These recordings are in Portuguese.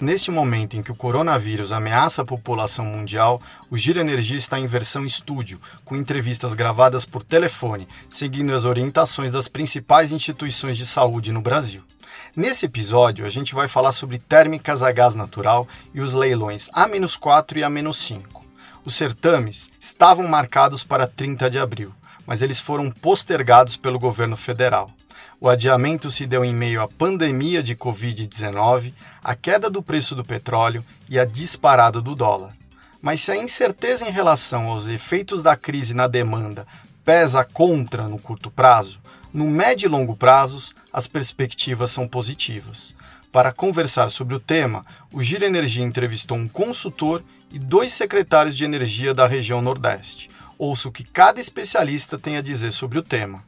Neste momento em que o coronavírus ameaça a população mundial, o Giro Energia está em versão estúdio, com entrevistas gravadas por telefone, seguindo as orientações das principais instituições de saúde no Brasil. Nesse episódio, a gente vai falar sobre térmicas a gás natural e os leilões A-4 e A-5. Os certames estavam marcados para 30 de abril, mas eles foram postergados pelo governo federal. O adiamento se deu em meio à pandemia de Covid-19, a queda do preço do petróleo e a disparada do dólar. Mas se a incerteza em relação aos efeitos da crise na demanda pesa contra no curto prazo, no médio e longo prazos as perspectivas são positivas. Para conversar sobre o tema, o Gira Energia entrevistou um consultor e dois secretários de energia da região Nordeste. Ouça o que cada especialista tem a dizer sobre o tema.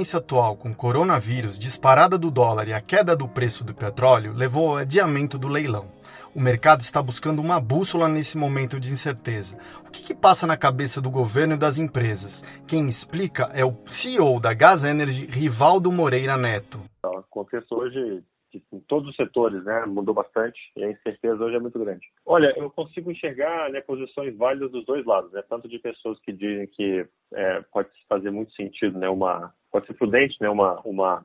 Turbulência atual com coronavírus, disparada do dólar e a queda do preço do petróleo levou ao adiamento do leilão. O mercado está buscando uma bússola nesse momento de incerteza. O que, que passa na cabeça do governo e das empresas? Quem explica é o CEO da Gas Energy, Rivaldo Moreira Neto. O contexto hoje em todos os setores, né, mudou bastante e a incerteza hoje é muito grande. Olha, eu consigo enxergar né, posições válidas dos dois lados, né, tanto de pessoas que dizem que é, pode fazer muito sentido, né, uma pode ser prudente, né, uma uma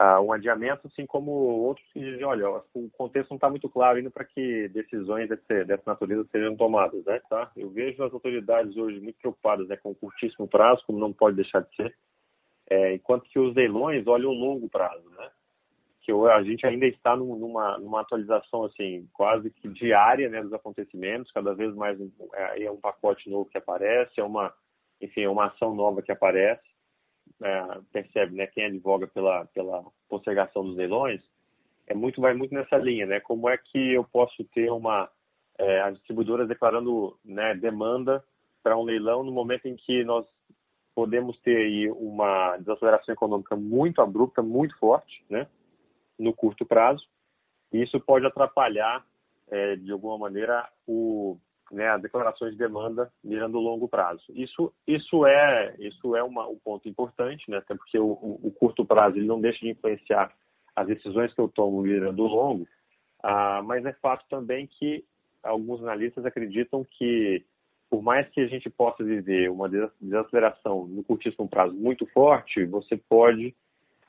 uh, um adiamento, assim como outros que dizem, olha, o contexto não está muito claro ainda para que decisões desse, dessa natureza sejam tomadas, né? Tá? Eu vejo as autoridades hoje muito preocupadas né, com o curtíssimo prazo, como não pode deixar de ser, é, enquanto que os leilões olham o longo prazo, né? Que a gente ainda está numa, numa atualização assim quase que diária né, dos acontecimentos, cada vez mais é, é um pacote novo que aparece, é uma enfim, é uma ação nova que aparece é, percebe, né, quem advoga pela, pela postergação dos leilões, é muito, vai muito nessa linha, né? Como é que eu posso ter uma é, as distribuidoras declarando né, demanda para um leilão no momento em que nós podemos ter aí uma desaceleração econômica muito abrupta, muito forte, né? No curto prazo, e isso pode atrapalhar é, de alguma maneira o né, as declarações de demanda mirando longo prazo. Isso, isso é, isso é uma, um ponto importante, né, até porque o, o, curto prazo ele não deixa de influenciar as decisões que eu tomo mirando longo, ah, mas é fato também que alguns analistas acreditam que, por mais que a gente possa viver uma desaceleração no curtíssimo prazo muito forte, você pode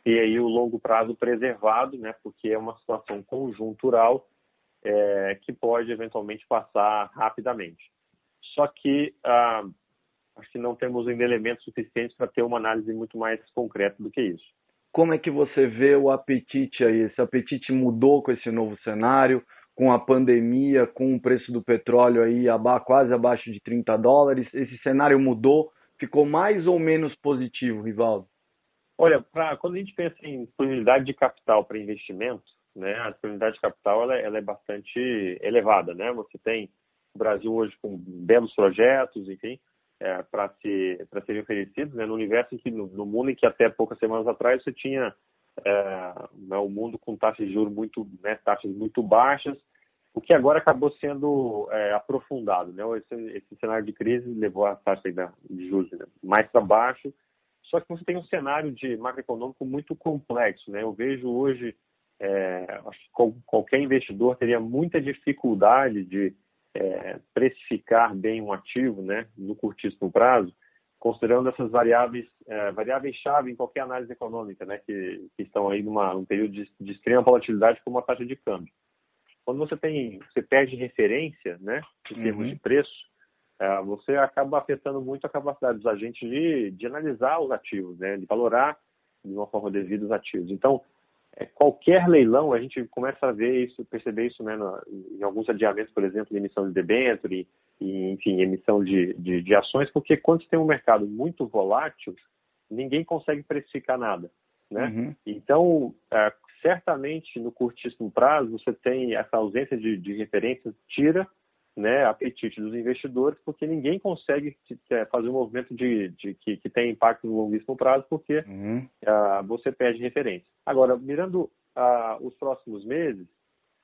ter aí o longo prazo preservado, né, porque é uma situação conjuntural é, que pode eventualmente passar rapidamente. Só que ah, acho que não temos ainda elementos suficientes para ter uma análise muito mais concreta do que isso. Como é que você vê o apetite aí? Esse apetite mudou com esse novo cenário, com a pandemia, com o preço do petróleo aí quase abaixo de 30 dólares? Esse cenário mudou? Ficou mais ou menos positivo, Rivaldo? Olha, pra, quando a gente pensa em disponibilidade de capital para investimento, né, a disponibilidade de capital ela, ela, é bastante elevada, né? Você tem o Brasil hoje com belos projetos, enfim, é, para se, para serem oferecidos, né? No universo em que no, no, mundo em que até poucas semanas atrás você tinha é, né, o mundo com taxas de juros muito, né, taxas muito baixas, o que agora acabou sendo é, aprofundado, né? Esse, esse, cenário de crise levou a taxa de juros né, mais para baixo. Só que você tem um cenário de macroeconômico muito complexo, né? Eu vejo hoje é, qualquer investidor teria muita dificuldade de é, precificar bem um ativo né, no curtíssimo prazo, considerando essas variáveis é, variáveis-chave em qualquer análise econômica, né, que, que estão aí numa, num período de, de, extrema volatilidade como a taxa de câmbio. Quando você tem, você perde referência, né, em termos uhum. de preço, é, você acaba afetando muito a capacidade dos agentes de, de analisar os ativos, né, de valorar de uma forma devida os ativos. Então, é, qualquer leilão, a gente começa a ver isso, perceber isso né, em alguns adiamentos, por exemplo, emissão de debênture, e enfim, emissão de, de, de ações, porque quando você tem um mercado muito volátil, ninguém consegue precificar nada. Né? Uhum. Então, é, certamente no curtíssimo prazo você tem essa ausência de, de referências tira né, apetite dos investidores, porque ninguém consegue é, fazer um movimento de, de que, que tem impacto no longuíssimo prazo, porque uhum. uh, você perde referência. Agora, mirando uh, os próximos meses,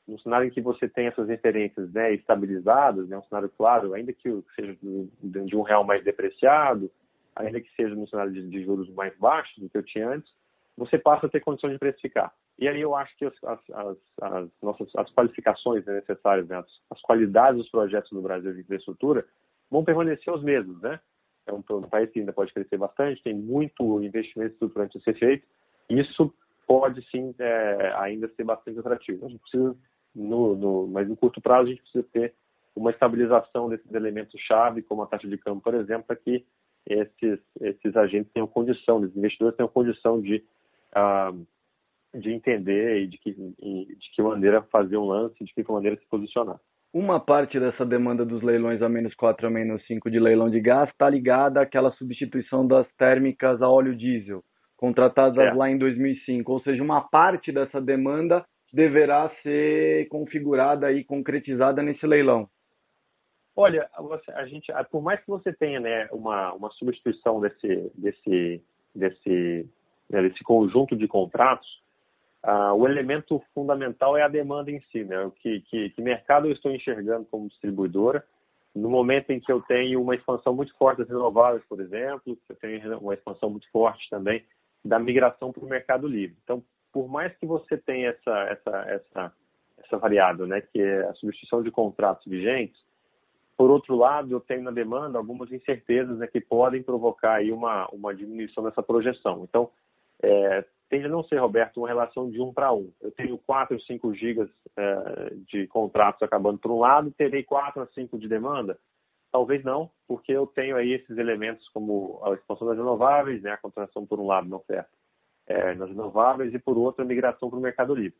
no cenário em que você tem essas referências né, estabilizadas, né, um cenário claro, ainda que seja de um real mais depreciado, ainda que seja no cenário de, de juros mais baixos do que eu tinha antes, você passa a ter condições de precificar. E aí eu acho que as, as, as nossas as qualificações necessárias, né, as, as, qualidades dos projetos no Brasil de infraestrutura vão permanecer os mesmos, né? É um, um, país que ainda pode crescer bastante, tem muito investimento estruturante a ser feito. Isso pode sim é, ainda ser bastante atrativo. A gente precisa, no, no, mas no curto prazo, a gente precisa ter uma estabilização desses elementos-chave, como a taxa de câmbio, por exemplo, para que esses, esses agentes tenham condição, os investidores tenham condição de uh, de entender e de que, de que maneira fazer um lance, de que maneira se posicionar. Uma parte dessa demanda dos leilões a menos 4 a menos 5 de leilão de gás está ligada àquela substituição das térmicas a óleo diesel, contratadas é. lá em 2005. Ou seja, uma parte dessa demanda deverá ser configurada e concretizada nesse leilão. Olha, você, a gente, por mais que você tenha né, uma, uma substituição desse, desse, desse, né, desse conjunto de contratos, ah, o elemento fundamental é a demanda em si, né? O que, que, que mercado eu estou enxergando como distribuidora? No momento em que eu tenho uma expansão muito forte das renováveis, por exemplo, eu tenho uma expansão muito forte também da migração para o mercado livre. Então, por mais que você tenha essa, essa, essa, essa variável, né, que é a substituição de contratos vigentes, por outro lado, eu tenho na demanda algumas incertezas né, que podem provocar aí uma, uma diminuição dessa projeção. Então, é, tende a não ser, Roberto, uma relação de um para um. Eu tenho 4 ou 5 gigas é, de contratos acabando por um lado, terei 4 a 5 de demanda? Talvez não, porque eu tenho aí esses elementos como a expansão das renováveis, né, a contratação por um lado na oferta é, nas renováveis e por outro a migração para o mercado livre.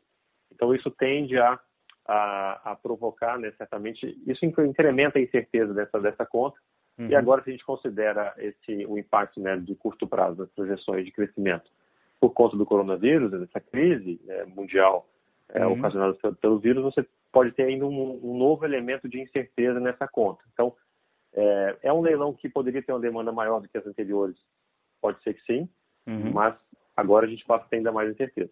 Então isso tende a, a, a provocar, né, certamente, isso incrementa a incerteza dessa, dessa conta. Uhum. E agora se a gente considera esse o impacto né, de curto prazo das projeções de crescimento por conta do coronavírus, dessa crise né, mundial é, uhum. ocasionada pelo vírus, você pode ter ainda um, um, novo elemento de incerteza nessa conta. Então, é, é, um leilão que poderia ter uma demanda maior do que as anteriores, pode ser que sim, uhum. mas agora a gente passa a ter ainda mais incerteza.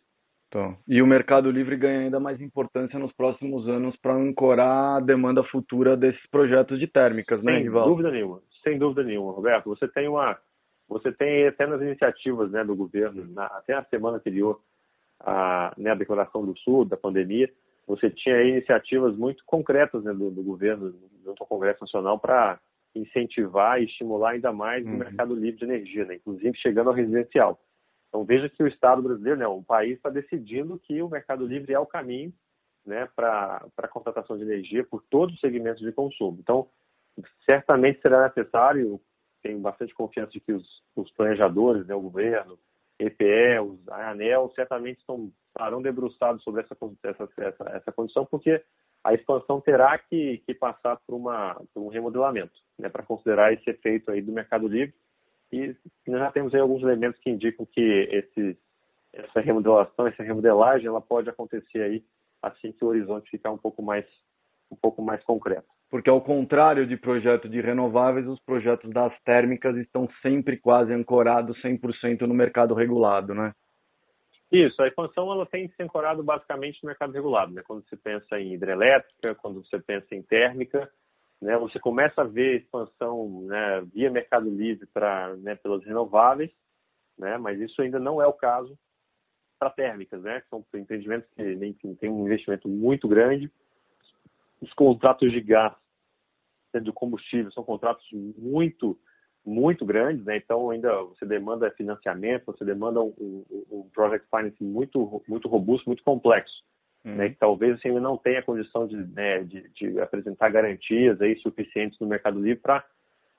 Então, e o Mercado Livre ganha ainda mais importância nos próximos anos para ancorar a demanda futura desses projetos de térmicas, né, Rival? Sem dúvida nenhuma, sem dúvida nenhuma, Roberto. Você tem uma você tem até nas iniciativas né, do governo, na, até a semana anterior à né, declaração do Sul, da pandemia, você tinha iniciativas muito concretas né, do, do, governo, junto ao Congresso Nacional, para incentivar e estimular ainda mais uhum. o mercado livre de energia, né, inclusive chegando ao residencial. Então veja que o Estado brasileiro, né, o país está decidindo que o mercado livre é o caminho né, para a contratação de energia por todos os segmentos de consumo. Então, certamente será necessário tenho bastante confiança de que os, os planejadores, né, o governo, EPE, os, a ANEL, certamente estão, estarão debruçados sobre essa, essa, essa, essa condição, porque a expansão terá que, que passar por, uma, por um remodelamento, né, para considerar esse efeito aí do mercado livre. E nós já temos aí alguns elementos que indicam que esse, essa remodelação, essa remodelagem, ela pode acontecer aí assim que o horizonte ficar um pouco mais, um pouco mais concreto porque ao contrário de projetos de renováveis, os projetos das térmicas estão sempre quase ancorados 100% no mercado regulado, né? Isso, a expansão ela tem se ancorado basicamente no mercado regulado, né? Quando você pensa em hidrelétrica, quando você pensa em térmica, né? Você começa a ver expansão né, via mercado livre para né, pelas renováveis, né? Mas isso ainda não é o caso para térmicas, né? São empreendimentos que enfim, têm um investimento muito grande. Os contratos de gás de combustível são contratos muito muito grandes, né? Então ainda você demanda financiamento, você demanda um, um, um project finance muito muito robusto, muito complexo, uhum. né? Que talvez você ainda não tenha condição de, né, de, de apresentar garantias aí suficientes no Mercado Livre para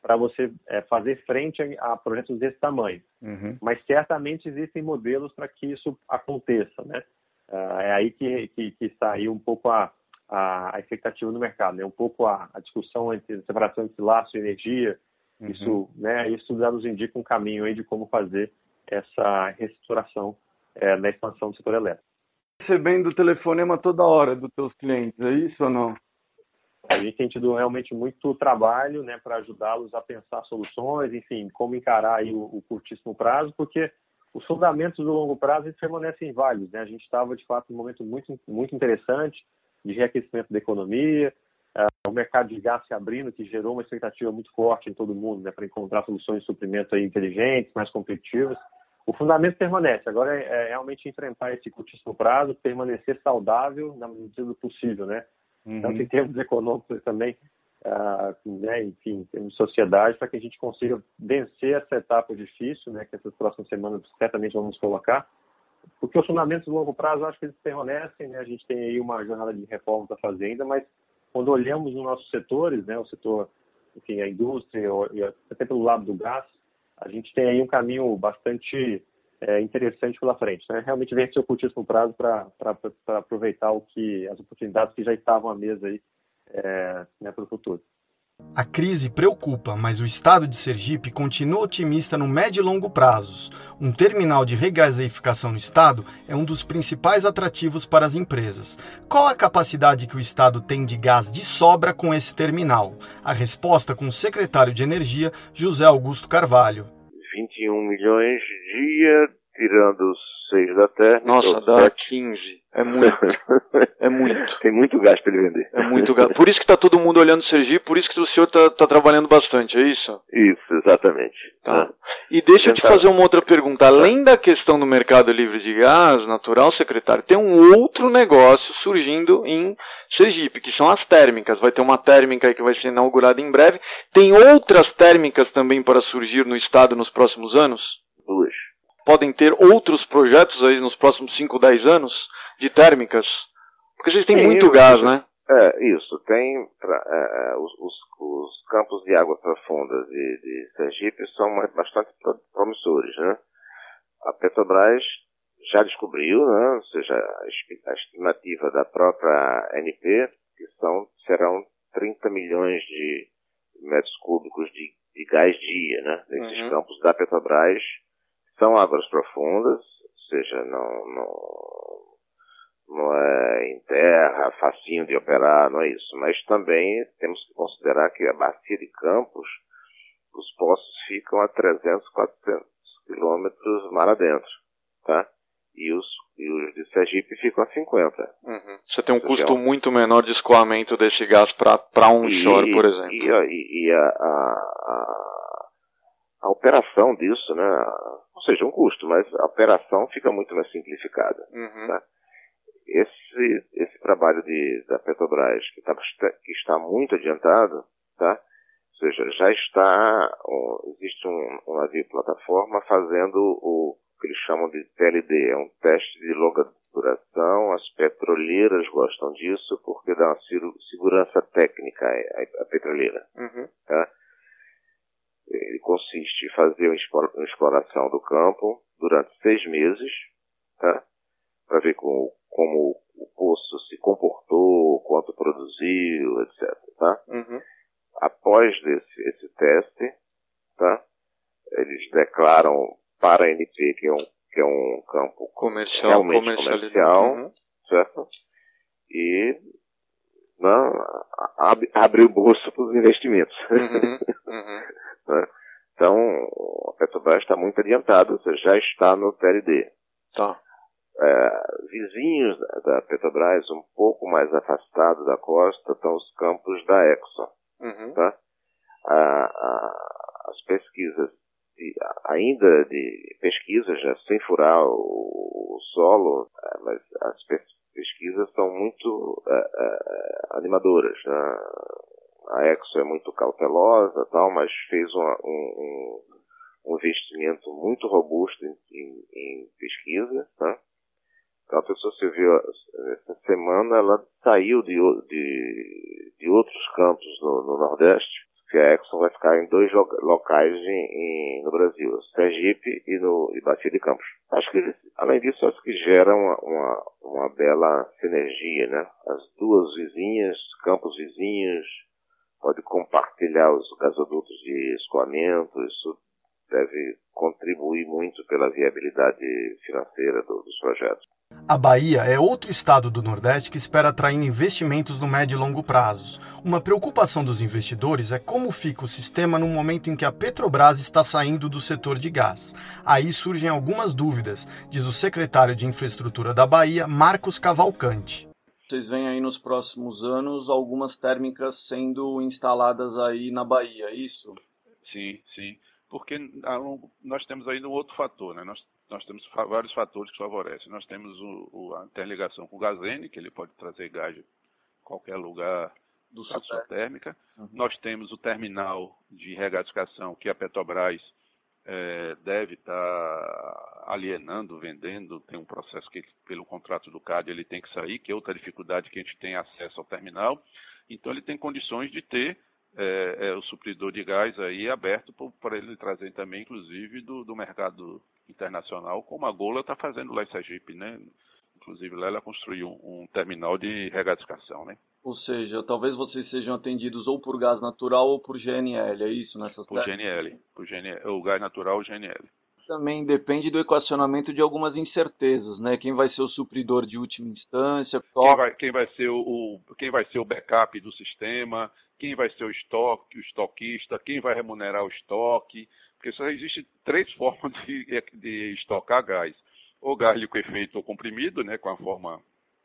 para você é, fazer frente a, a, projetos desse tamanho. Uhum. Mas certamente existem modelos para que isso aconteça, né? Uh, é aí que, que, que, está aí um pouco a, a, a expectativa do mercado, né? Um pouco a, a discussão entre a separação entre laço e energia, uhum. isso, né? Isso já nos indica um caminho aí de como fazer essa reestruturação é, na expansão do setor elétrico. Recebendo telefonema toda hora dos teus clientes, é isso ou não? A gente tem tido realmente muito trabalho né, para ajudá-los a pensar soluções, enfim, como encarar aí o, o, curtíssimo prazo, porque os fundamentos do longo prazo eles permanecem válidos. Né? A gente estava, de fato, num momento muito, muito interessante de reaquecimento da economia, uh, o mercado de gás se abrindo, que gerou uma expectativa muito forte em todo mundo né, para encontrar soluções de suprimento inteligentes, mais competitivas. O fundamento permanece. Agora é, é realmente enfrentar esse curtíssimo prazo, permanecer saudável na medida do possível, né? uhum. tanto em termos econômicos também, uh, né, enfim, em termos de sociedade, para que a gente consiga vencer essa etapa difícil, né, que essas próximas semanas certamente vamos colocar, porque os fundamentos de longo prazo, acho que eles permanecem, né, a gente tem aí uma jornada de reforma da fazenda, mas quando olhamos os nossos setores, né, o setor, enfim, a indústria, até pelo lado do gás, a gente tem aí um caminho bastante é, interessante pela frente. Né? Realmente vencer o curtíssimo prazo para aproveitar o que as oportunidades que já estavam à mesa aí é, né, para o futuro. A crise preocupa, mas o estado de Sergipe continua otimista no médio e longo prazos. Um terminal de regaseificação no estado é um dos principais atrativos para as empresas. Qual a capacidade que o estado tem de gás de sobra com esse terminal? A resposta com o secretário de Energia, José Augusto Carvalho. 21 milhões dia, tirando os seis da terra. Nossa, dá 7. 15. É muito. É muito. Tem muito gás para ele vender. É muito gás. Por isso que está todo mundo olhando o Sergipe, por isso que o senhor está tá trabalhando bastante, é isso? Isso, exatamente. Tá. E deixa eu te fazer uma outra pergunta. Além da questão do mercado livre de gás natural, secretário, tem um outro negócio surgindo em Sergipe, que são as térmicas. Vai ter uma térmica aí que vai ser inaugurada em breve. Tem outras térmicas também para surgir no estado nos próximos anos? Duas podem ter outros projetos aí nos próximos 5, 10 anos de térmicas? Porque vocês têm muito gás, né? É, isso. Tem pra, é, é, os, os, os, campos de água profunda de, de Sergipe são bastante promissores, né? A Petrobras já descobriu, né? Ou seja, a estimativa da própria NP, que são, serão 30 milhões de metros cúbicos de, de gás dia, né? Nesses uhum. campos da Petrobras são águas profundas, ou seja, não, não, não é em terra, facinho de operar, não é isso. Mas também temos que considerar que a bacia de Campos, os poços ficam a 300, 400 quilômetros mar adentro, tá? E os, e os de Sergipe ficam a 50. Uhum. Você tem um custo muito menor de escoamento desse gás para um shore, por exemplo. E, e, e a, a, a, a operação disso, né? ou seja, um custo, mas a operação fica muito mais simplificada. Uhum. Tá? Esse, esse trabalho de, da Petrobras, que, tá, que está muito adiantado, tá? ou seja, já está, existe um, um navio plataforma fazendo o que eles chamam de TLD, é um teste de longa duração, as petroleiras gostam disso porque dá uma segurança técnica à, à petroleira. Uhum. Tá? Ele consiste em fazer uma exploração do campo durante seis meses, tá? para ver como, como o poço se comportou, quanto produziu, etc. Tá? Uhum. Após esse, esse teste, tá? eles declaram para a NP que é um, que é um campo comercial, realmente comercial, uhum. certo? E não, né, abre, abre o bolso para os investimentos. Uhum. Né? Então, a Petrobras está muito adiantada, você já está no TLD. Tá. É, vizinhos da Petrobras, um pouco mais afastados da costa, estão os campos da Exxon. Uhum. Tá? A, a, as pesquisas, de, ainda de pesquisas, já sem furar o, o solo, é, mas as pesquisas são muito é, é, animadoras. Né? A Exxon é muito cautelosa, tal, mas fez um, um, um investimento muito robusto em, em, em pesquisa. Tá? Então a pessoa se viu essa semana ela saiu de, de, de outros campos no, no, Nordeste, que a Exxon vai ficar em dois locais em, em, no Brasil, Sergipe e no e Bacia de Campos. Acho que, além disso, acho que gera uma, uma, uma bela sinergia, né? As duas vizinhas, campos vizinhos, pode compartilhar os gasodutos de escoamento, isso deve contribuir muito pela viabilidade financeira do, dos projetos. A Bahia é outro estado do Nordeste que espera atrair investimentos no médio e longo prazos. Uma preocupação dos investidores é como fica o sistema no momento em que a Petrobras está saindo do setor de gás. Aí surgem algumas dúvidas, diz o secretário de Infraestrutura da Bahia, Marcos Cavalcante. Vocês veem aí nos próximos anos algumas térmicas sendo instaladas aí na Bahia, é isso? Sim, sim porque nós temos ainda um outro fator, né? Nós, nós temos vários fatores que favorecem. Nós temos o, o, a interligação com o Gazene, que ele pode trazer gás de qualquer lugar do tá sul térmica. Uhum. Nós temos o terminal de regasificação que a Petrobras é, deve estar tá alienando, vendendo. Tem um processo que, pelo contrato do CAD, ele tem que sair, que é outra dificuldade que a gente tem acesso ao terminal. Então, ele tem condições de ter é, é, o supridor de gás aí aberto para ele trazer também, inclusive, do, do mercado internacional, como a Gola está fazendo lá em Sergipe, né? Inclusive lá ela construiu um, um terminal de regasificação, né? Ou seja, talvez vocês sejam atendidos ou por gás natural ou por GNL, é isso nessas Por GNL, por GNL, o gás natural o GNL. Também depende do equacionamento de algumas incertezas, né? Quem vai ser o supridor de última instância? Quem vai, quem vai ser o, o, quem vai ser o backup do sistema? quem vai ser o estoque, o estoquista, quem vai remunerar o estoque, porque só existe três formas de, de estocar gás. Ou gás liquefeito ou comprimido, né, com a forma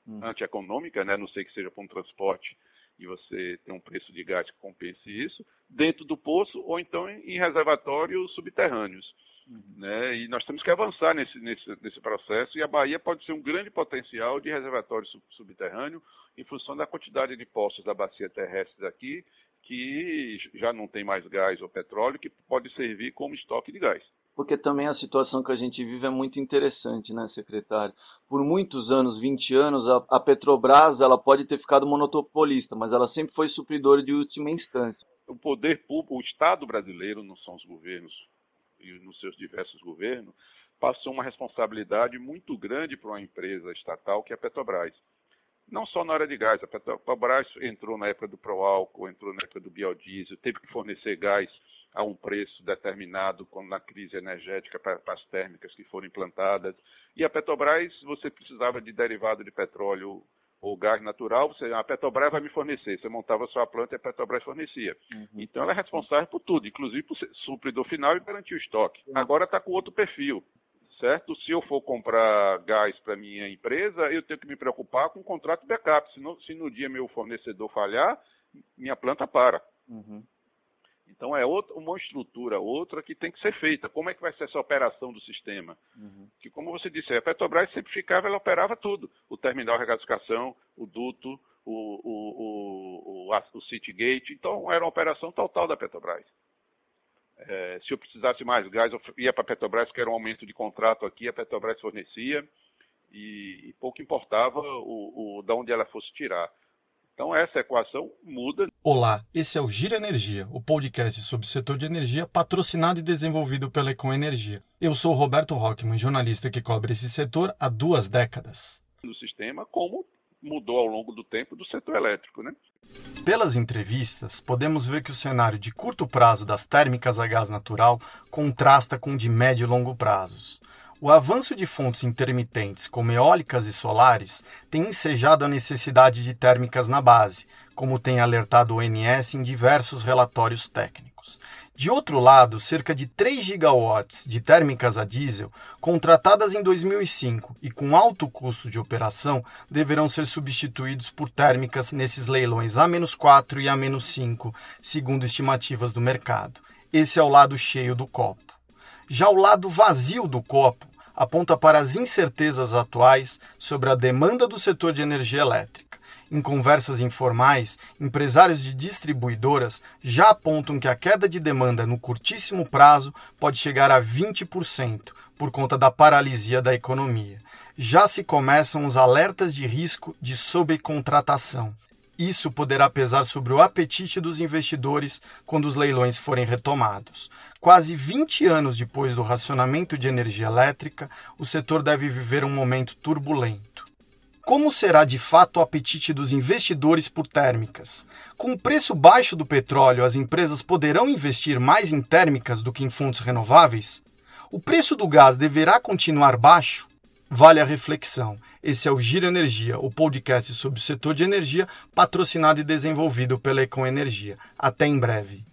hum. antieconômica, né, não sei que seja para um transporte e você tem um preço de gás que compense isso, dentro do poço ou então em reservatórios subterrâneos. Uhum. Né? E nós temos que avançar nesse, nesse, nesse processo e a Bahia pode ser um grande potencial de reservatório sub, subterrâneo em função da quantidade de poços da bacia terrestre aqui que já não tem mais gás ou petróleo que pode servir como estoque de gás. Porque também a situação que a gente vive é muito interessante, né, secretário? Por muitos anos, 20 anos, a, Petrobras ela pode ter ficado monopolista, mas ela sempre foi supridora de última instância. O poder público, o Estado brasileiro, não são os governos e nos seus diversos governos, passou uma responsabilidade muito grande para uma empresa estatal que é a Petrobras. Não só na área de gás, a Petrobras entrou na época do Proálcool, entrou na época do biodiesel, teve que fornecer gás a um preço determinado quando na crise energética para, as térmicas que foram implantadas. E a Petrobras, você precisava de derivado de petróleo ou gás natural, você, a Petrobras vai me fornecer. Você montava a sua planta e a Petrobras fornecia. Uhum. Então ela é responsável por tudo, inclusive por supridor final e garantir o estoque. Agora está com outro perfil, certo? Se eu for comprar gás para minha empresa, eu tenho que me preocupar com o contrato backup. Se no, se no dia meu fornecedor falhar, minha planta para. Uhum. Então é outra, uma estrutura, outra que tem que ser feita. Como é que vai ser essa operação do sistema? Uhum. Que, como você disse, a Petrobras sempre ficava, ela operava tudo. O terminal de regasificação, o duto, o, o, o, o, o Citygate. Então era uma operação total da Petrobras. É, se eu precisasse mais gás, eu ia para a Petrobras, que era um aumento de contrato aqui, a Petrobras fornecia. E, e pouco importava o, o, da onde ela fosse tirar. Então essa equação muda. Olá, esse é o Gira Energia, o podcast sobre o setor de energia patrocinado e desenvolvido pela Econ Energia. Eu sou Roberto Rockman, jornalista que cobre esse setor há duas décadas. No sistema, como mudou ao longo do tempo do setor elétrico, né? Pelas entrevistas, podemos ver que o cenário de curto prazo das térmicas a gás natural contrasta com o de médio e longo prazos. O avanço de fontes intermitentes, como eólicas e solares, tem ensejado a necessidade de térmicas na base, como tem alertado o ONS em diversos relatórios técnicos. De outro lado, cerca de 3 gigawatts de térmicas a diesel, contratadas em 2005 e com alto custo de operação, deverão ser substituídos por térmicas nesses leilões A-4 e A-5, segundo estimativas do mercado. Esse é o lado cheio do copo. Já o lado vazio do copo aponta para as incertezas atuais sobre a demanda do setor de energia elétrica. Em conversas informais, empresários de distribuidoras já apontam que a queda de demanda no curtíssimo prazo pode chegar a 20% por conta da paralisia da economia. Já se começam os alertas de risco de sobrecontratação. Isso poderá pesar sobre o apetite dos investidores quando os leilões forem retomados. Quase 20 anos depois do racionamento de energia elétrica, o setor deve viver um momento turbulento. Como será de fato o apetite dos investidores por térmicas? Com o preço baixo do petróleo, as empresas poderão investir mais em térmicas do que em fontes renováveis? O preço do gás deverá continuar baixo? Vale a reflexão. Esse é o Giro Energia, o podcast sobre o setor de energia, patrocinado e desenvolvido pela Econ Energia. Até em breve.